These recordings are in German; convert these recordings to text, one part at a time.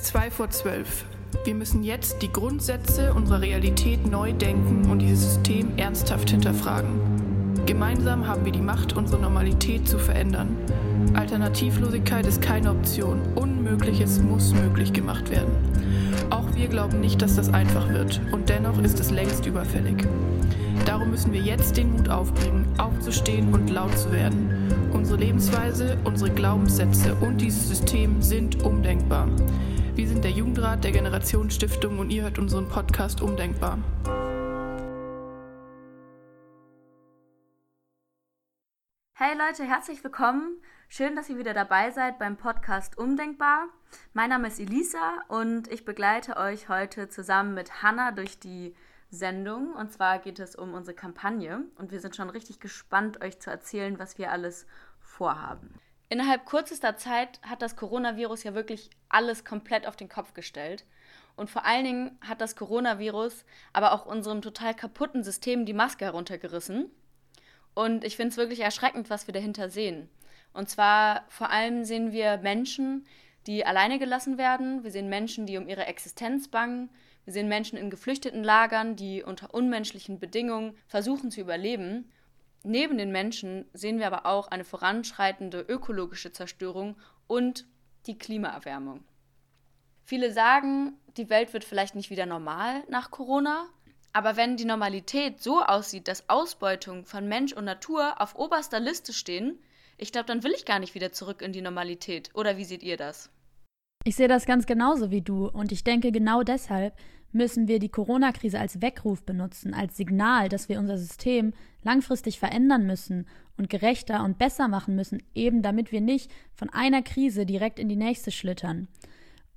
ist zwei vor zwölf. Wir müssen jetzt die Grundsätze unserer Realität neu denken und dieses System ernsthaft hinterfragen. Gemeinsam haben wir die Macht, unsere Normalität zu verändern. Alternativlosigkeit ist keine Option. Unmögliches muss möglich gemacht werden. Auch wir glauben nicht, dass das einfach wird. Und dennoch ist es längst überfällig. Darum müssen wir jetzt den Mut aufbringen, aufzustehen und laut zu werden. Unsere Lebensweise, unsere Glaubenssätze und dieses System sind undenkbar. Wir sind der Jugendrat der Generationsstiftung und ihr hört unseren Podcast Umdenkbar. Hey Leute, herzlich willkommen. Schön, dass ihr wieder dabei seid beim Podcast Umdenkbar. Mein Name ist Elisa und ich begleite euch heute zusammen mit Hanna durch die Sendung. Und zwar geht es um unsere Kampagne und wir sind schon richtig gespannt, euch zu erzählen, was wir alles vorhaben. Innerhalb kürzester Zeit hat das Coronavirus ja wirklich alles komplett auf den Kopf gestellt. Und vor allen Dingen hat das Coronavirus aber auch unserem total kaputten System die Maske heruntergerissen. Und ich finde es wirklich erschreckend, was wir dahinter sehen. Und zwar vor allem sehen wir Menschen, die alleine gelassen werden. Wir sehen Menschen, die um ihre Existenz bangen. Wir sehen Menschen in geflüchteten Lagern, die unter unmenschlichen Bedingungen versuchen zu überleben. Neben den Menschen sehen wir aber auch eine voranschreitende ökologische Zerstörung und die Klimaerwärmung. Viele sagen, die Welt wird vielleicht nicht wieder normal nach Corona, aber wenn die Normalität so aussieht, dass Ausbeutung von Mensch und Natur auf oberster Liste stehen, ich glaube, dann will ich gar nicht wieder zurück in die Normalität. Oder wie seht ihr das? Ich sehe das ganz genauso wie du und ich denke, genau deshalb müssen wir die Corona-Krise als Weckruf benutzen, als Signal, dass wir unser System langfristig verändern müssen und gerechter und besser machen müssen, eben damit wir nicht von einer Krise direkt in die nächste schlittern.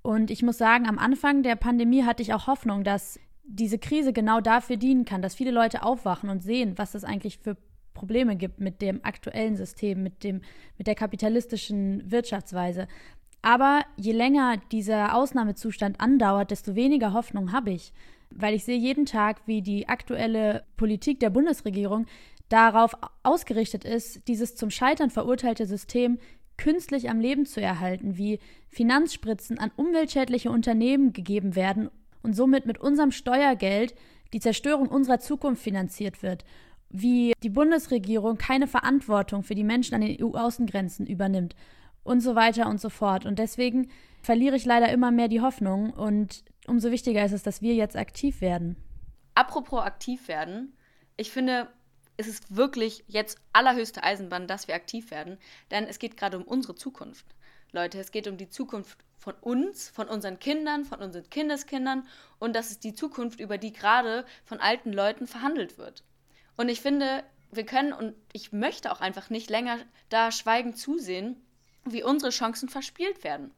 Und ich muss sagen, am Anfang der Pandemie hatte ich auch Hoffnung, dass diese Krise genau dafür dienen kann, dass viele Leute aufwachen und sehen, was das eigentlich für Probleme gibt mit dem aktuellen System, mit, dem, mit der kapitalistischen Wirtschaftsweise. Aber je länger dieser Ausnahmezustand andauert, desto weniger Hoffnung habe ich, weil ich sehe jeden Tag, wie die aktuelle Politik der Bundesregierung darauf ausgerichtet ist, dieses zum Scheitern verurteilte System künstlich am Leben zu erhalten, wie Finanzspritzen an umweltschädliche Unternehmen gegeben werden und somit mit unserem Steuergeld die Zerstörung unserer Zukunft finanziert wird, wie die Bundesregierung keine Verantwortung für die Menschen an den EU-Außengrenzen übernimmt und so weiter und so fort. Und deswegen verliere ich leider immer mehr die Hoffnung und umso wichtiger ist es, dass wir jetzt aktiv werden. Apropos aktiv werden, ich finde, es ist wirklich jetzt allerhöchste Eisenbahn, dass wir aktiv werden, denn es geht gerade um unsere Zukunft. Leute, es geht um die Zukunft von uns, von unseren Kindern, von unseren Kindeskindern und das ist die Zukunft, über die gerade von alten Leuten verhandelt wird. Und ich finde, wir können und ich möchte auch einfach nicht länger da schweigend zusehen, wie unsere Chancen verspielt werden.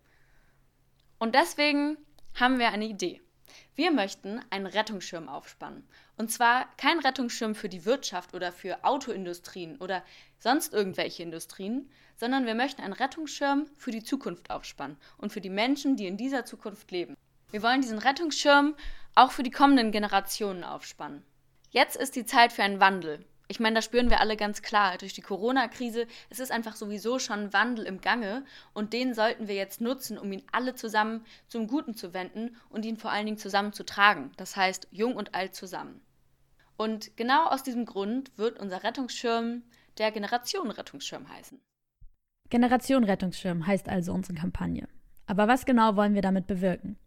Und deswegen haben wir eine Idee. Wir möchten einen Rettungsschirm aufspannen. Und zwar kein Rettungsschirm für die Wirtschaft oder für Autoindustrien oder sonst irgendwelche Industrien, sondern wir möchten einen Rettungsschirm für die Zukunft aufspannen und für die Menschen, die in dieser Zukunft leben. Wir wollen diesen Rettungsschirm auch für die kommenden Generationen aufspannen. Jetzt ist die Zeit für einen Wandel. Ich meine, das spüren wir alle ganz klar. Durch die Corona-Krise es ist einfach sowieso schon Wandel im Gange und den sollten wir jetzt nutzen, um ihn alle zusammen zum Guten zu wenden und ihn vor allen Dingen zusammen zu tragen. Das heißt, jung und alt zusammen. Und genau aus diesem Grund wird unser Rettungsschirm der Generation Rettungsschirm heißen. Generation Rettungsschirm heißt also unsere Kampagne. Aber was genau wollen wir damit bewirken?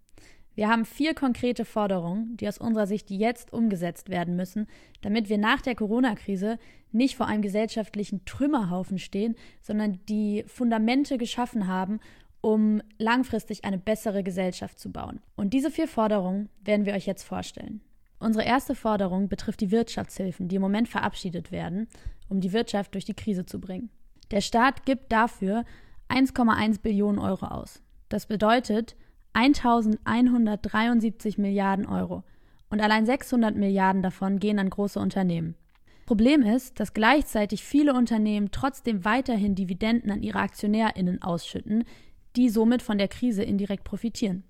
Wir haben vier konkrete Forderungen, die aus unserer Sicht jetzt umgesetzt werden müssen, damit wir nach der Corona-Krise nicht vor einem gesellschaftlichen Trümmerhaufen stehen, sondern die Fundamente geschaffen haben, um langfristig eine bessere Gesellschaft zu bauen. Und diese vier Forderungen werden wir euch jetzt vorstellen. Unsere erste Forderung betrifft die Wirtschaftshilfen, die im Moment verabschiedet werden, um die Wirtschaft durch die Krise zu bringen. Der Staat gibt dafür 1,1 Billionen Euro aus. Das bedeutet, 1173 Milliarden Euro. Und allein 600 Milliarden davon gehen an große Unternehmen. Problem ist, dass gleichzeitig viele Unternehmen trotzdem weiterhin Dividenden an ihre AktionärInnen ausschütten, die somit von der Krise indirekt profitieren.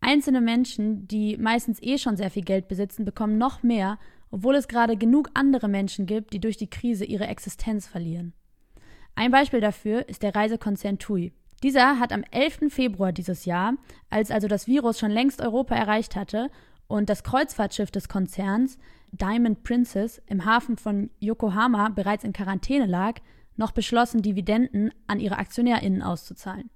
Einzelne Menschen, die meistens eh schon sehr viel Geld besitzen, bekommen noch mehr, obwohl es gerade genug andere Menschen gibt, die durch die Krise ihre Existenz verlieren. Ein Beispiel dafür ist der Reisekonzern TUI. Dieser hat am 11. Februar dieses Jahr, als also das Virus schon längst Europa erreicht hatte und das Kreuzfahrtschiff des Konzerns Diamond Princess im Hafen von Yokohama bereits in Quarantäne lag, noch beschlossen, Dividenden an ihre AktionärInnen auszuzahlen.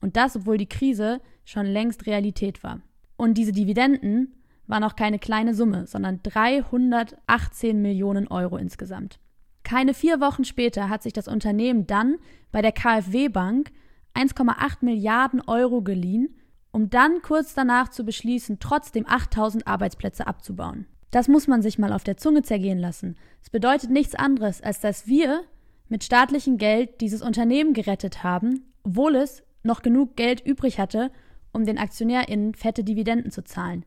Und das, obwohl die Krise schon längst Realität war. Und diese Dividenden waren auch keine kleine Summe, sondern 318 Millionen Euro insgesamt. Keine vier Wochen später hat sich das Unternehmen dann bei der KfW Bank 1,8 Milliarden Euro geliehen, um dann kurz danach zu beschließen, trotzdem 8000 Arbeitsplätze abzubauen. Das muss man sich mal auf der Zunge zergehen lassen. Es bedeutet nichts anderes, als dass wir mit staatlichem Geld dieses Unternehmen gerettet haben, obwohl es noch genug Geld übrig hatte, um den AktionärInnen fette Dividenden zu zahlen.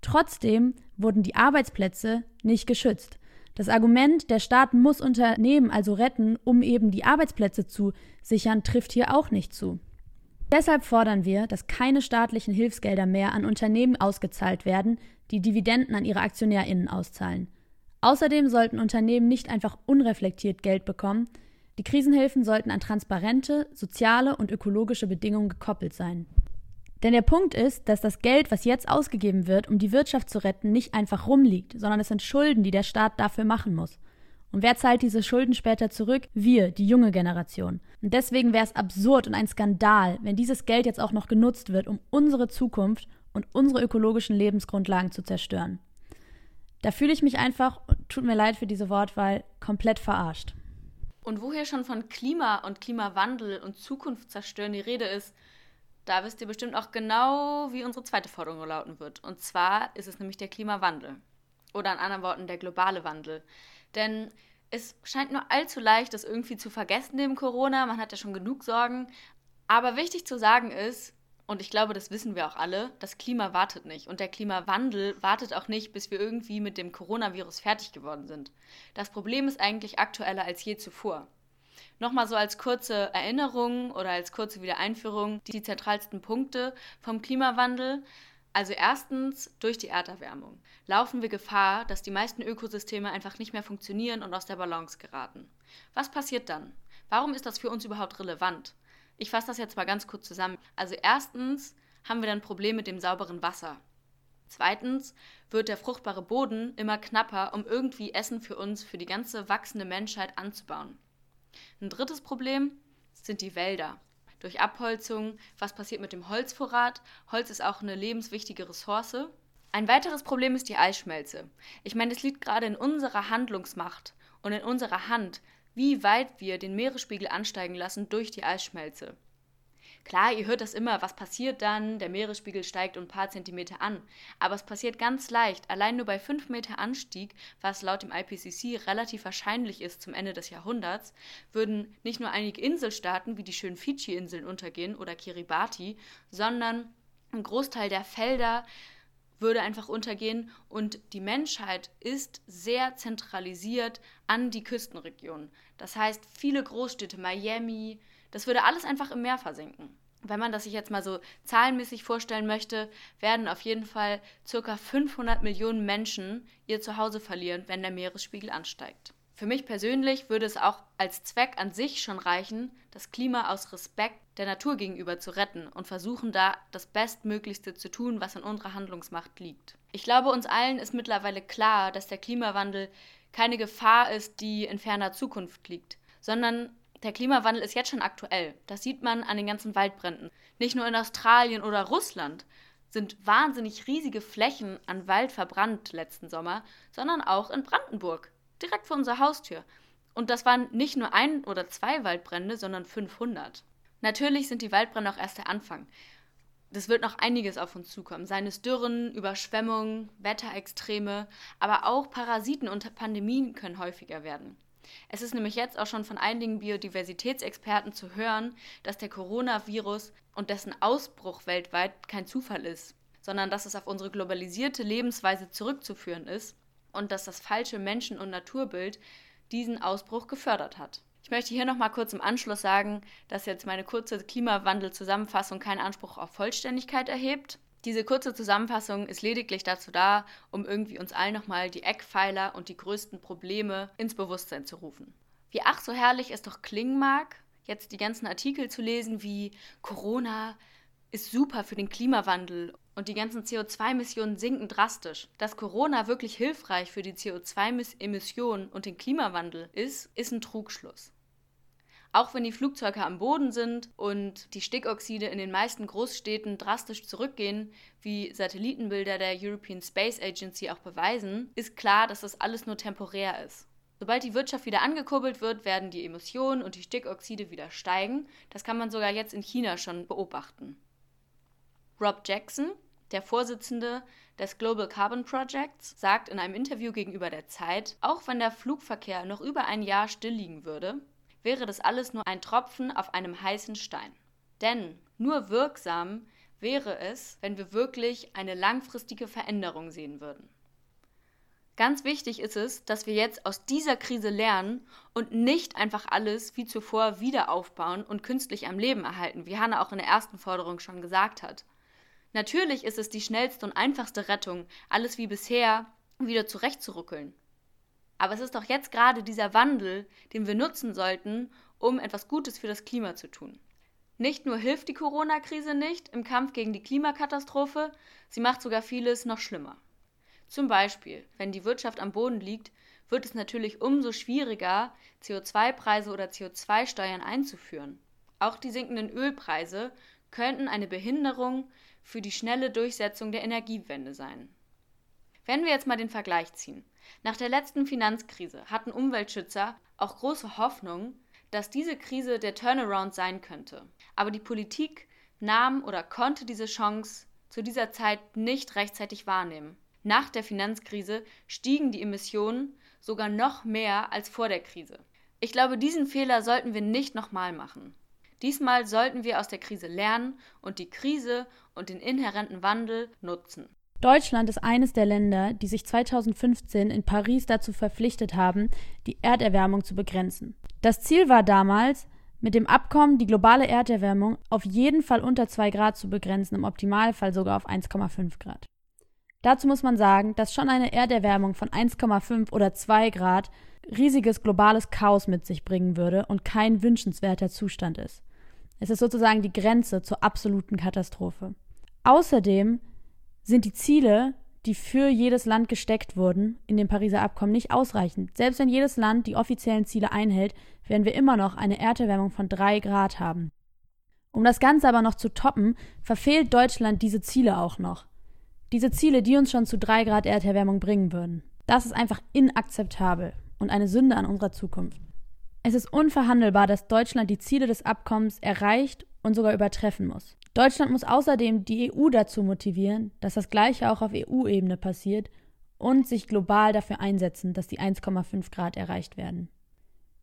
Trotzdem wurden die Arbeitsplätze nicht geschützt. Das Argument, der Staat muss Unternehmen also retten, um eben die Arbeitsplätze zu sichern, trifft hier auch nicht zu. Deshalb fordern wir, dass keine staatlichen Hilfsgelder mehr an Unternehmen ausgezahlt werden, die Dividenden an ihre AktionärInnen auszahlen. Außerdem sollten Unternehmen nicht einfach unreflektiert Geld bekommen, die Krisenhilfen sollten an transparente, soziale und ökologische Bedingungen gekoppelt sein. Denn der Punkt ist, dass das Geld, was jetzt ausgegeben wird, um die Wirtschaft zu retten, nicht einfach rumliegt, sondern es sind Schulden, die der Staat dafür machen muss. Und wer zahlt diese Schulden später zurück? Wir, die junge Generation. Und deswegen wäre es absurd und ein Skandal, wenn dieses Geld jetzt auch noch genutzt wird, um unsere Zukunft und unsere ökologischen Lebensgrundlagen zu zerstören. Da fühle ich mich einfach, tut mir leid für diese Wortwahl, komplett verarscht. Und wo hier schon von Klima und Klimawandel und Zukunft zerstören die Rede ist, da wisst ihr bestimmt auch genau, wie unsere zweite Forderung lauten wird. Und zwar ist es nämlich der Klimawandel. Oder in anderen Worten der globale Wandel. Denn es scheint nur allzu leicht, das irgendwie zu vergessen neben Corona. Man hat ja schon genug Sorgen. Aber wichtig zu sagen ist, und ich glaube, das wissen wir auch alle, das Klima wartet nicht. Und der Klimawandel wartet auch nicht, bis wir irgendwie mit dem Coronavirus fertig geworden sind. Das Problem ist eigentlich aktueller als je zuvor. Nochmal so als kurze Erinnerung oder als kurze Wiedereinführung die zentralsten Punkte vom Klimawandel. Also erstens, durch die Erderwärmung laufen wir Gefahr, dass die meisten Ökosysteme einfach nicht mehr funktionieren und aus der Balance geraten. Was passiert dann? Warum ist das für uns überhaupt relevant? Ich fasse das jetzt mal ganz kurz zusammen. Also erstens haben wir dann ein Problem mit dem sauberen Wasser. Zweitens wird der fruchtbare Boden immer knapper, um irgendwie Essen für uns, für die ganze wachsende Menschheit anzubauen. Ein drittes Problem sind die Wälder. Durch Abholzung, was passiert mit dem Holzvorrat? Holz ist auch eine lebenswichtige Ressource. Ein weiteres Problem ist die Eisschmelze. Ich meine, es liegt gerade in unserer Handlungsmacht und in unserer Hand, wie weit wir den Meeresspiegel ansteigen lassen durch die Eisschmelze. Klar, ihr hört das immer, was passiert dann? Der Meeresspiegel steigt um ein paar Zentimeter an. Aber es passiert ganz leicht. Allein nur bei 5 Meter Anstieg, was laut dem IPCC relativ wahrscheinlich ist zum Ende des Jahrhunderts, würden nicht nur einige Inselstaaten wie die schönen Fidschi-Inseln untergehen oder Kiribati, sondern ein Großteil der Felder, würde einfach untergehen und die Menschheit ist sehr zentralisiert an die Küstenregionen. Das heißt, viele Großstädte, Miami, das würde alles einfach im Meer versinken. Wenn man das sich jetzt mal so zahlenmäßig vorstellen möchte, werden auf jeden Fall ca. 500 Millionen Menschen ihr Zuhause verlieren, wenn der Meeresspiegel ansteigt. Für mich persönlich würde es auch als Zweck an sich schon reichen, das Klima aus Respekt der Natur gegenüber zu retten und versuchen da das Bestmöglichste zu tun, was in unserer Handlungsmacht liegt. Ich glaube, uns allen ist mittlerweile klar, dass der Klimawandel keine Gefahr ist, die in ferner Zukunft liegt, sondern der Klimawandel ist jetzt schon aktuell. Das sieht man an den ganzen Waldbränden. Nicht nur in Australien oder Russland sind wahnsinnig riesige Flächen an Wald verbrannt letzten Sommer, sondern auch in Brandenburg direkt vor unserer Haustür. Und das waren nicht nur ein oder zwei Waldbrände, sondern 500. Natürlich sind die Waldbrände auch erst der Anfang. Das wird noch einiges auf uns zukommen, seien es Dürren, Überschwemmungen, Wetterextreme, aber auch Parasiten und Pandemien können häufiger werden. Es ist nämlich jetzt auch schon von einigen Biodiversitätsexperten zu hören, dass der Coronavirus und dessen Ausbruch weltweit kein Zufall ist, sondern dass es auf unsere globalisierte Lebensweise zurückzuführen ist und dass das falsche Menschen- und Naturbild diesen Ausbruch gefördert hat. Ich möchte hier noch mal kurz im Anschluss sagen, dass jetzt meine kurze Klimawandel-Zusammenfassung keinen Anspruch auf Vollständigkeit erhebt. Diese kurze Zusammenfassung ist lediglich dazu da, um irgendwie uns allen nochmal die Eckpfeiler und die größten Probleme ins Bewusstsein zu rufen. Wie ach so herrlich es doch klingen mag, jetzt die ganzen Artikel zu lesen wie Corona ist super für den Klimawandel und die ganzen CO2-Emissionen sinken drastisch. Dass Corona wirklich hilfreich für die CO2-Emissionen und den Klimawandel ist, ist ein Trugschluss. Auch wenn die Flugzeuge am Boden sind und die Stickoxide in den meisten Großstädten drastisch zurückgehen, wie Satellitenbilder der European Space Agency auch beweisen, ist klar, dass das alles nur temporär ist. Sobald die Wirtschaft wieder angekurbelt wird, werden die Emissionen und die Stickoxide wieder steigen. Das kann man sogar jetzt in China schon beobachten. Rob Jackson, der Vorsitzende des Global Carbon Projects, sagt in einem Interview gegenüber der Zeit, auch wenn der Flugverkehr noch über ein Jahr still liegen würde, wäre das alles nur ein Tropfen auf einem heißen Stein. Denn nur wirksam wäre es, wenn wir wirklich eine langfristige Veränderung sehen würden. Ganz wichtig ist es, dass wir jetzt aus dieser Krise lernen und nicht einfach alles wie zuvor wieder aufbauen und künstlich am Leben erhalten, wie Hanna auch in der ersten Forderung schon gesagt hat. Natürlich ist es die schnellste und einfachste Rettung, alles wie bisher wieder zurechtzuruckeln. Aber es ist doch jetzt gerade dieser Wandel, den wir nutzen sollten, um etwas Gutes für das Klima zu tun. Nicht nur hilft die Corona-Krise nicht im Kampf gegen die Klimakatastrophe, sie macht sogar vieles noch schlimmer. Zum Beispiel, wenn die Wirtschaft am Boden liegt, wird es natürlich umso schwieriger, CO2-Preise oder CO2-Steuern einzuführen. Auch die sinkenden Ölpreise könnten eine Behinderung für die schnelle Durchsetzung der Energiewende sein. Wenn wir jetzt mal den Vergleich ziehen. Nach der letzten Finanzkrise hatten Umweltschützer auch große Hoffnung, dass diese Krise der Turnaround sein könnte. Aber die Politik nahm oder konnte diese Chance zu dieser Zeit nicht rechtzeitig wahrnehmen. Nach der Finanzkrise stiegen die Emissionen sogar noch mehr als vor der Krise. Ich glaube, diesen Fehler sollten wir nicht nochmal machen. Diesmal sollten wir aus der Krise lernen und die Krise und den inhärenten Wandel nutzen. Deutschland ist eines der Länder, die sich 2015 in Paris dazu verpflichtet haben, die Erderwärmung zu begrenzen. Das Ziel war damals, mit dem Abkommen die globale Erderwärmung auf jeden Fall unter 2 Grad zu begrenzen, im Optimalfall sogar auf 1,5 Grad. Dazu muss man sagen, dass schon eine Erderwärmung von 1,5 oder 2 Grad riesiges globales Chaos mit sich bringen würde und kein wünschenswerter Zustand ist. Es ist sozusagen die Grenze zur absoluten Katastrophe. Außerdem sind die Ziele, die für jedes Land gesteckt wurden, in dem Pariser Abkommen nicht ausreichend. Selbst wenn jedes Land die offiziellen Ziele einhält, werden wir immer noch eine Erderwärmung von drei Grad haben. Um das Ganze aber noch zu toppen, verfehlt Deutschland diese Ziele auch noch. Diese Ziele, die uns schon zu drei Grad Erderwärmung bringen würden. Das ist einfach inakzeptabel und eine Sünde an unserer Zukunft. Es ist unverhandelbar, dass Deutschland die Ziele des Abkommens erreicht und sogar übertreffen muss. Deutschland muss außerdem die EU dazu motivieren, dass das Gleiche auch auf EU-Ebene passiert und sich global dafür einsetzen, dass die 1,5 Grad erreicht werden.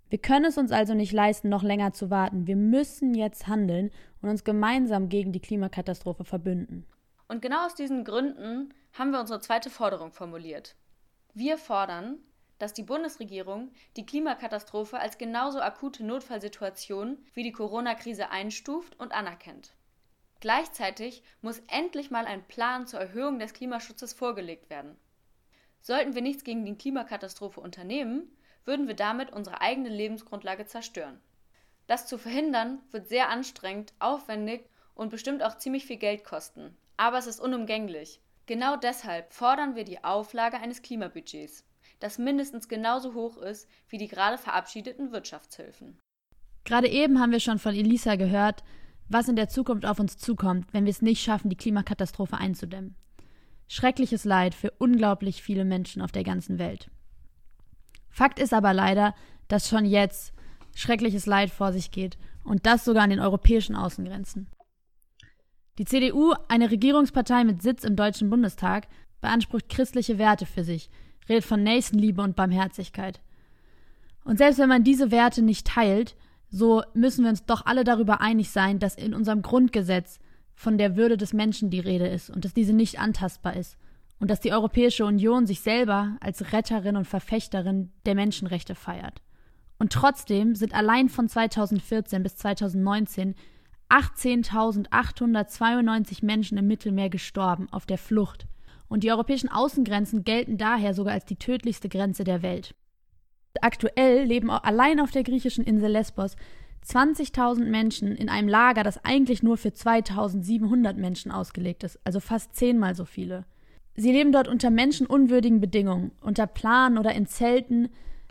Wir können es uns also nicht leisten, noch länger zu warten. Wir müssen jetzt handeln und uns gemeinsam gegen die Klimakatastrophe verbünden. Und genau aus diesen Gründen haben wir unsere zweite Forderung formuliert. Wir fordern, dass die Bundesregierung die Klimakatastrophe als genauso akute Notfallsituation wie die Corona-Krise einstuft und anerkennt. Gleichzeitig muss endlich mal ein Plan zur Erhöhung des Klimaschutzes vorgelegt werden. Sollten wir nichts gegen die Klimakatastrophe unternehmen, würden wir damit unsere eigene Lebensgrundlage zerstören. Das zu verhindern wird sehr anstrengend, aufwendig und bestimmt auch ziemlich viel Geld kosten. Aber es ist unumgänglich. Genau deshalb fordern wir die Auflage eines Klimabudgets das mindestens genauso hoch ist wie die gerade verabschiedeten Wirtschaftshilfen. Gerade eben haben wir schon von Elisa gehört, was in der Zukunft auf uns zukommt, wenn wir es nicht schaffen, die Klimakatastrophe einzudämmen. Schreckliches Leid für unglaublich viele Menschen auf der ganzen Welt. Fakt ist aber leider, dass schon jetzt schreckliches Leid vor sich geht und das sogar an den europäischen Außengrenzen. Die CDU, eine Regierungspartei mit Sitz im Deutschen Bundestag, beansprucht christliche Werte für sich, redet von Nächstenliebe und Barmherzigkeit. Und selbst wenn man diese Werte nicht teilt, so müssen wir uns doch alle darüber einig sein, dass in unserem Grundgesetz von der Würde des Menschen die Rede ist und dass diese nicht antastbar ist und dass die Europäische Union sich selber als Retterin und Verfechterin der Menschenrechte feiert. Und trotzdem sind allein von 2014 bis 2019 18.892 Menschen im Mittelmeer gestorben auf der Flucht und die europäischen Außengrenzen gelten daher sogar als die tödlichste Grenze der Welt. Aktuell leben allein auf der griechischen Insel Lesbos 20.000 Menschen in einem Lager, das eigentlich nur für 2.700 Menschen ausgelegt ist, also fast zehnmal so viele. Sie leben dort unter menschenunwürdigen Bedingungen, unter Planen oder in Zelten.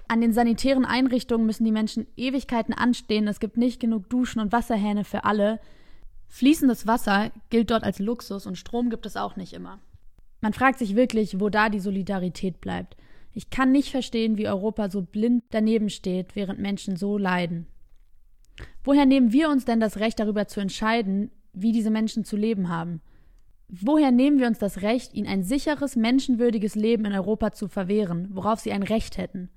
An den sanitären Einrichtungen müssen die Menschen Ewigkeiten anstehen, es gibt nicht genug Duschen und Wasserhähne für alle. Fließendes Wasser gilt dort als Luxus und Strom gibt es auch nicht immer. Man fragt sich wirklich, wo da die Solidarität bleibt. Ich kann nicht verstehen, wie Europa so blind daneben steht, während Menschen so leiden. Woher nehmen wir uns denn das Recht darüber zu entscheiden, wie diese Menschen zu leben haben? Woher nehmen wir uns das Recht, ihnen ein sicheres, menschenwürdiges Leben in Europa zu verwehren, worauf sie ein Recht hätten?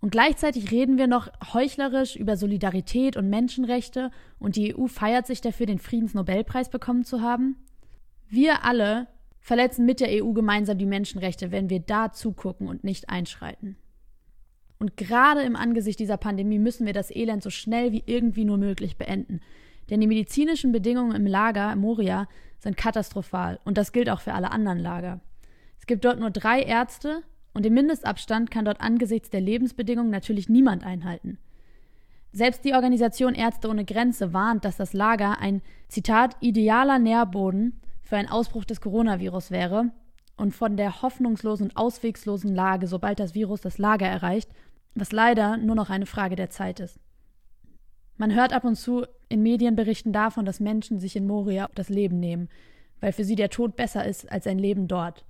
Und gleichzeitig reden wir noch heuchlerisch über Solidarität und Menschenrechte und die EU feiert sich dafür, den Friedensnobelpreis bekommen zu haben? Wir alle verletzen mit der EU gemeinsam die Menschenrechte, wenn wir da zugucken und nicht einschreiten. Und gerade im Angesicht dieser Pandemie müssen wir das Elend so schnell wie irgendwie nur möglich beenden. Denn die medizinischen Bedingungen im Lager Moria sind katastrophal und das gilt auch für alle anderen Lager. Es gibt dort nur drei Ärzte und den Mindestabstand kann dort angesichts der Lebensbedingungen natürlich niemand einhalten. Selbst die Organisation Ärzte ohne Grenze warnt, dass das Lager ein, Zitat, idealer Nährboden für einen Ausbruch des Coronavirus wäre und von der hoffnungslosen und auswegslosen Lage, sobald das Virus das Lager erreicht, was leider nur noch eine Frage der Zeit ist. Man hört ab und zu in Medienberichten davon, dass Menschen sich in Moria das Leben nehmen, weil für sie der Tod besser ist als ein Leben dort.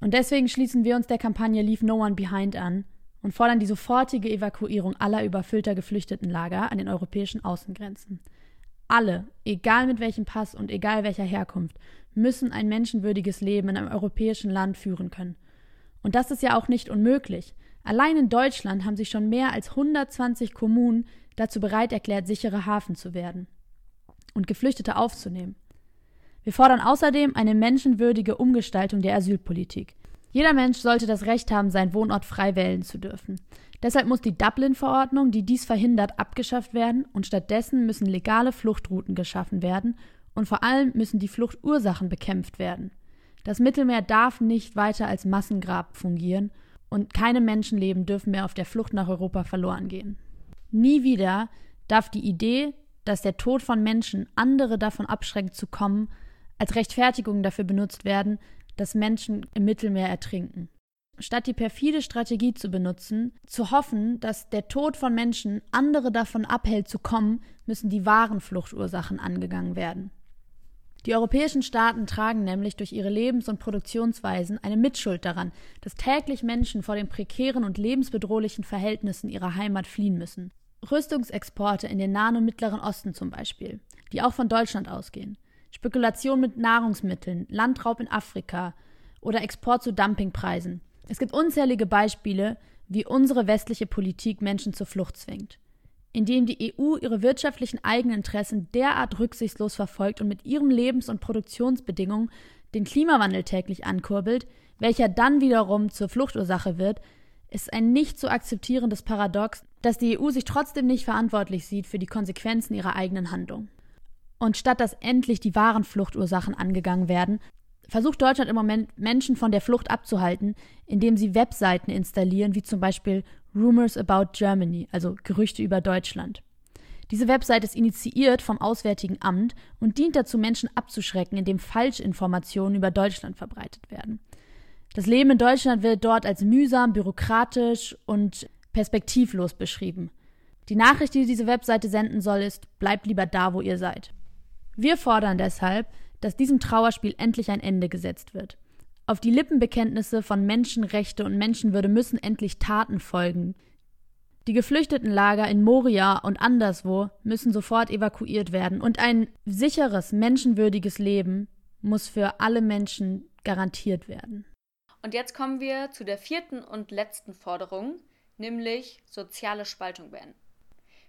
Und deswegen schließen wir uns der Kampagne Leave No One Behind an und fordern die sofortige Evakuierung aller überfüllter Geflüchtetenlager an den europäischen Außengrenzen. Alle, egal mit welchem Pass und egal welcher Herkunft, müssen ein menschenwürdiges Leben in einem europäischen Land führen können. Und das ist ja auch nicht unmöglich. Allein in Deutschland haben sich schon mehr als 120 Kommunen dazu bereit erklärt, sichere Hafen zu werden und Geflüchtete aufzunehmen. Wir fordern außerdem eine menschenwürdige Umgestaltung der Asylpolitik. Jeder Mensch sollte das Recht haben, seinen Wohnort frei wählen zu dürfen. Deshalb muss die Dublin-Verordnung, die dies verhindert, abgeschafft werden und stattdessen müssen legale Fluchtrouten geschaffen werden und vor allem müssen die Fluchtursachen bekämpft werden. Das Mittelmeer darf nicht weiter als Massengrab fungieren und keine Menschenleben dürfen mehr auf der Flucht nach Europa verloren gehen. Nie wieder darf die Idee, dass der Tod von Menschen andere davon abschreckt zu kommen, als Rechtfertigung dafür benutzt werden, dass Menschen im Mittelmeer ertrinken. Statt die perfide Strategie zu benutzen, zu hoffen, dass der Tod von Menschen andere davon abhält zu kommen, müssen die wahren Fluchtursachen angegangen werden. Die europäischen Staaten tragen nämlich durch ihre Lebens- und Produktionsweisen eine Mitschuld daran, dass täglich Menschen vor den prekären und lebensbedrohlichen Verhältnissen ihrer Heimat fliehen müssen. Rüstungsexporte in den Nahen und Mittleren Osten zum Beispiel, die auch von Deutschland ausgehen. Spekulation mit Nahrungsmitteln, Landraub in Afrika oder Export zu Dumpingpreisen. Es gibt unzählige Beispiele, wie unsere westliche Politik Menschen zur Flucht zwingt. Indem die EU ihre wirtschaftlichen Eigeninteressen derart rücksichtslos verfolgt und mit ihren Lebens- und Produktionsbedingungen den Klimawandel täglich ankurbelt, welcher dann wiederum zur Fluchtursache wird, ist ein nicht zu akzeptierendes Paradox, dass die EU sich trotzdem nicht verantwortlich sieht für die Konsequenzen ihrer eigenen Handlung. Und statt dass endlich die wahren Fluchtursachen angegangen werden, versucht Deutschland im Moment Menschen von der Flucht abzuhalten, indem sie Webseiten installieren, wie zum Beispiel Rumors About Germany, also Gerüchte über Deutschland. Diese Website ist initiiert vom Auswärtigen Amt und dient dazu, Menschen abzuschrecken, indem Falschinformationen über Deutschland verbreitet werden. Das Leben in Deutschland wird dort als mühsam, bürokratisch und perspektivlos beschrieben. Die Nachricht, die diese Webseite senden soll, ist, bleibt lieber da, wo ihr seid. Wir fordern deshalb, dass diesem Trauerspiel endlich ein Ende gesetzt wird. Auf die Lippenbekenntnisse von Menschenrechte und Menschenwürde müssen endlich Taten folgen. Die Geflüchtetenlager in Moria und anderswo müssen sofort evakuiert werden und ein sicheres, menschenwürdiges Leben muss für alle Menschen garantiert werden. Und jetzt kommen wir zu der vierten und letzten Forderung, nämlich soziale Spaltung beenden.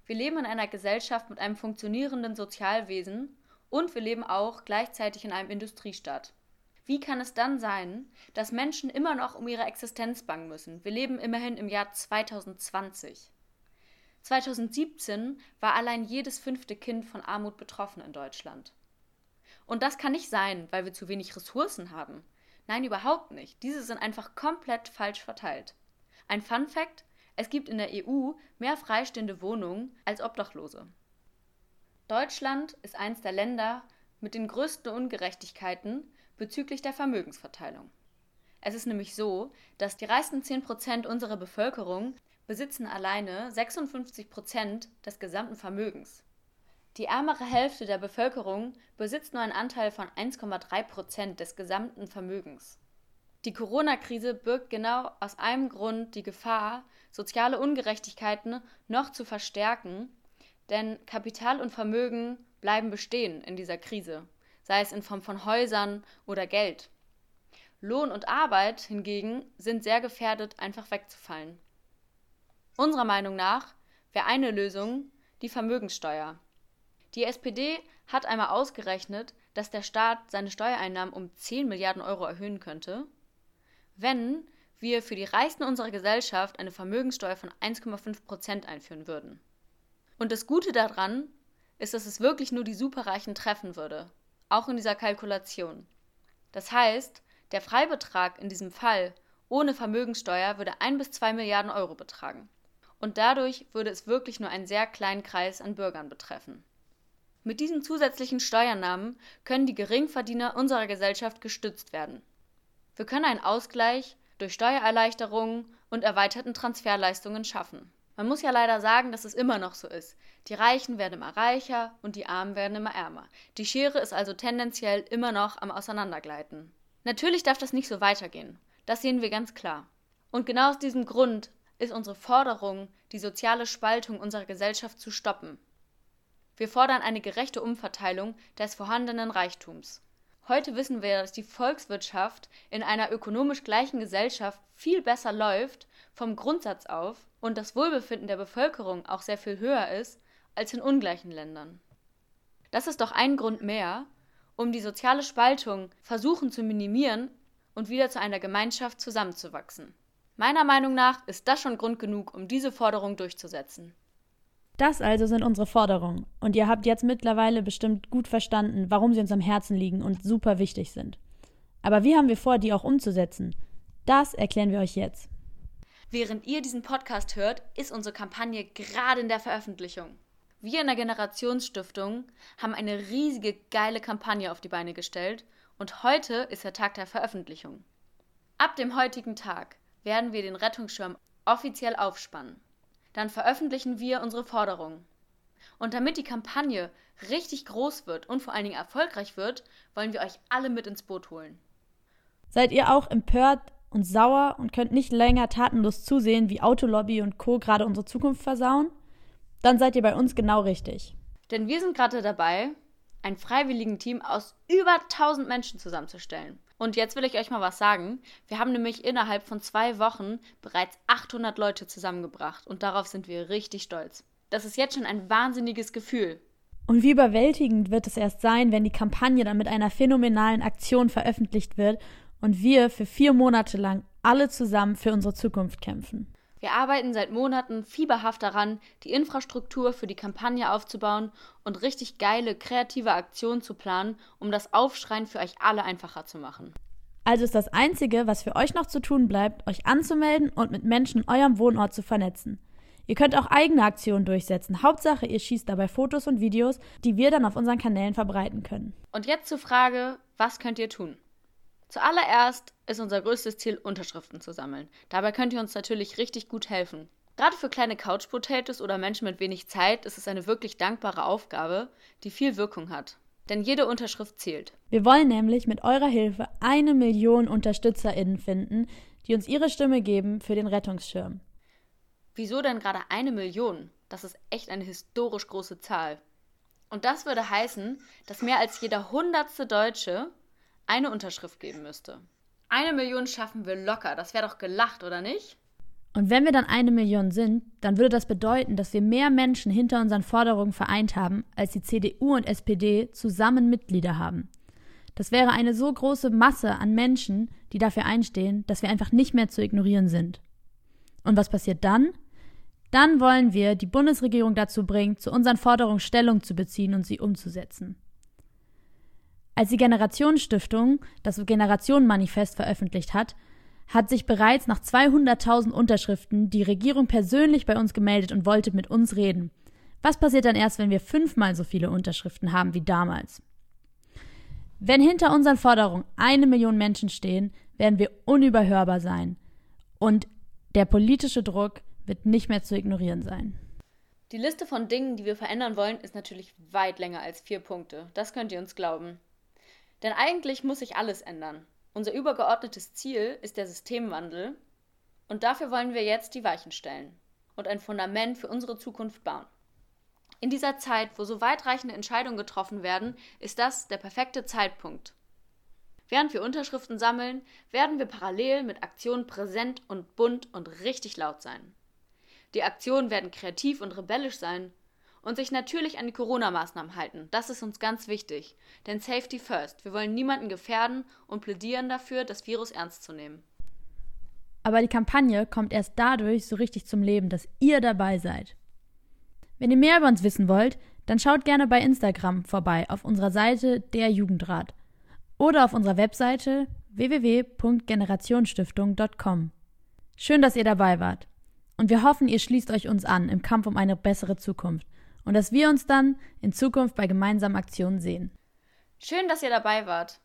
Wir leben in einer Gesellschaft mit einem funktionierenden Sozialwesen und wir leben auch gleichzeitig in einem Industriestaat. Wie kann es dann sein, dass Menschen immer noch um ihre Existenz bangen müssen? Wir leben immerhin im Jahr 2020. 2017 war allein jedes fünfte Kind von Armut betroffen in Deutschland. Und das kann nicht sein, weil wir zu wenig Ressourcen haben. Nein, überhaupt nicht. Diese sind einfach komplett falsch verteilt. Ein Fun Fact: Es gibt in der EU mehr freistehende Wohnungen als Obdachlose. Deutschland ist eines der Länder mit den größten Ungerechtigkeiten bezüglich der Vermögensverteilung. Es ist nämlich so, dass die reichsten 10% unserer Bevölkerung besitzen alleine 56% des gesamten Vermögens. Die ärmere Hälfte der Bevölkerung besitzt nur einen Anteil von 1,3% des gesamten Vermögens. Die Corona-Krise birgt genau aus einem Grund die Gefahr, soziale Ungerechtigkeiten noch zu verstärken, denn Kapital und Vermögen bleiben bestehen in dieser Krise, sei es in Form von Häusern oder Geld. Lohn und Arbeit hingegen sind sehr gefährdet, einfach wegzufallen. Unserer Meinung nach wäre eine Lösung die Vermögenssteuer. Die SPD hat einmal ausgerechnet, dass der Staat seine Steuereinnahmen um 10 Milliarden Euro erhöhen könnte, wenn wir für die Reichsten unserer Gesellschaft eine Vermögenssteuer von 1,5 Prozent einführen würden. Und das Gute daran ist, dass es wirklich nur die Superreichen treffen würde, auch in dieser Kalkulation. Das heißt, der Freibetrag in diesem Fall ohne Vermögenssteuer würde 1 bis 2 Milliarden Euro betragen. Und dadurch würde es wirklich nur einen sehr kleinen Kreis an Bürgern betreffen. Mit diesen zusätzlichen Steuernahmen können die Geringverdiener unserer Gesellschaft gestützt werden. Wir können einen Ausgleich durch Steuererleichterungen und erweiterten Transferleistungen schaffen. Man muss ja leider sagen, dass es immer noch so ist. Die Reichen werden immer reicher und die Armen werden immer ärmer. Die Schere ist also tendenziell immer noch am Auseinandergleiten. Natürlich darf das nicht so weitergehen. Das sehen wir ganz klar. Und genau aus diesem Grund ist unsere Forderung, die soziale Spaltung unserer Gesellschaft zu stoppen. Wir fordern eine gerechte Umverteilung des vorhandenen Reichtums. Heute wissen wir, dass die Volkswirtschaft in einer ökonomisch gleichen Gesellschaft viel besser läuft, vom Grundsatz auf, und das Wohlbefinden der Bevölkerung auch sehr viel höher ist als in ungleichen Ländern. Das ist doch ein Grund mehr, um die soziale Spaltung versuchen zu minimieren und wieder zu einer Gemeinschaft zusammenzuwachsen. Meiner Meinung nach ist das schon Grund genug, um diese Forderung durchzusetzen. Das also sind unsere Forderungen. Und ihr habt jetzt mittlerweile bestimmt gut verstanden, warum sie uns am Herzen liegen und super wichtig sind. Aber wie haben wir vor, die auch umzusetzen? Das erklären wir euch jetzt. Während ihr diesen Podcast hört, ist unsere Kampagne gerade in der Veröffentlichung. Wir in der Generationsstiftung haben eine riesige, geile Kampagne auf die Beine gestellt und heute ist der Tag der Veröffentlichung. Ab dem heutigen Tag werden wir den Rettungsschirm offiziell aufspannen. Dann veröffentlichen wir unsere Forderungen. Und damit die Kampagne richtig groß wird und vor allen Dingen erfolgreich wird, wollen wir euch alle mit ins Boot holen. Seid ihr auch empört und sauer und könnt nicht länger tatenlos zusehen, wie Autolobby und Co. gerade unsere Zukunft versauen? dann seid ihr bei uns genau richtig. Denn wir sind gerade dabei, ein freiwilligen Team aus über 1000 Menschen zusammenzustellen. Und jetzt will ich euch mal was sagen. Wir haben nämlich innerhalb von zwei Wochen bereits 800 Leute zusammengebracht und darauf sind wir richtig stolz. Das ist jetzt schon ein wahnsinniges Gefühl. Und wie überwältigend wird es erst sein, wenn die Kampagne dann mit einer phänomenalen Aktion veröffentlicht wird und wir für vier Monate lang alle zusammen für unsere Zukunft kämpfen. Wir arbeiten seit Monaten fieberhaft daran, die Infrastruktur für die Kampagne aufzubauen und richtig geile, kreative Aktionen zu planen, um das Aufschreien für euch alle einfacher zu machen. Also ist das Einzige, was für euch noch zu tun bleibt, euch anzumelden und mit Menschen in eurem Wohnort zu vernetzen. Ihr könnt auch eigene Aktionen durchsetzen. Hauptsache, ihr schießt dabei Fotos und Videos, die wir dann auf unseren Kanälen verbreiten können. Und jetzt zur Frage, was könnt ihr tun? Zuallererst ist unser größtes Ziel, Unterschriften zu sammeln. Dabei könnt ihr uns natürlich richtig gut helfen. Gerade für kleine Couch Potatoes oder Menschen mit wenig Zeit ist es eine wirklich dankbare Aufgabe, die viel Wirkung hat. Denn jede Unterschrift zählt. Wir wollen nämlich mit eurer Hilfe eine Million UnterstützerInnen finden, die uns ihre Stimme geben für den Rettungsschirm. Wieso denn gerade eine Million? Das ist echt eine historisch große Zahl. Und das würde heißen, dass mehr als jeder hundertste Deutsche eine Unterschrift geben müsste. Eine Million schaffen wir locker. Das wäre doch gelacht, oder nicht? Und wenn wir dann eine Million sind, dann würde das bedeuten, dass wir mehr Menschen hinter unseren Forderungen vereint haben, als die CDU und SPD zusammen Mitglieder haben. Das wäre eine so große Masse an Menschen, die dafür einstehen, dass wir einfach nicht mehr zu ignorieren sind. Und was passiert dann? Dann wollen wir die Bundesregierung dazu bringen, zu unseren Forderungen Stellung zu beziehen und sie umzusetzen. Als die Generationenstiftung das Generationenmanifest veröffentlicht hat, hat sich bereits nach 200.000 Unterschriften die Regierung persönlich bei uns gemeldet und wollte mit uns reden. Was passiert dann erst, wenn wir fünfmal so viele Unterschriften haben wie damals? Wenn hinter unseren Forderungen eine Million Menschen stehen, werden wir unüberhörbar sein. Und der politische Druck wird nicht mehr zu ignorieren sein. Die Liste von Dingen, die wir verändern wollen, ist natürlich weit länger als vier Punkte. Das könnt ihr uns glauben. Denn eigentlich muss sich alles ändern. Unser übergeordnetes Ziel ist der Systemwandel und dafür wollen wir jetzt die Weichen stellen und ein Fundament für unsere Zukunft bauen. In dieser Zeit, wo so weitreichende Entscheidungen getroffen werden, ist das der perfekte Zeitpunkt. Während wir Unterschriften sammeln, werden wir parallel mit Aktionen präsent und bunt und richtig laut sein. Die Aktionen werden kreativ und rebellisch sein und sich natürlich an die Corona-Maßnahmen halten. Das ist uns ganz wichtig. Denn Safety First. Wir wollen niemanden gefährden und plädieren dafür, das Virus ernst zu nehmen. Aber die Kampagne kommt erst dadurch so richtig zum Leben, dass ihr dabei seid. Wenn ihr mehr über uns wissen wollt, dann schaut gerne bei Instagram vorbei auf unserer Seite der Jugendrat oder auf unserer Webseite www.generationsstiftung.com. Schön, dass ihr dabei wart. Und wir hoffen, ihr schließt euch uns an im Kampf um eine bessere Zukunft und dass wir uns dann in Zukunft bei gemeinsamen Aktionen sehen. Schön, dass ihr dabei wart.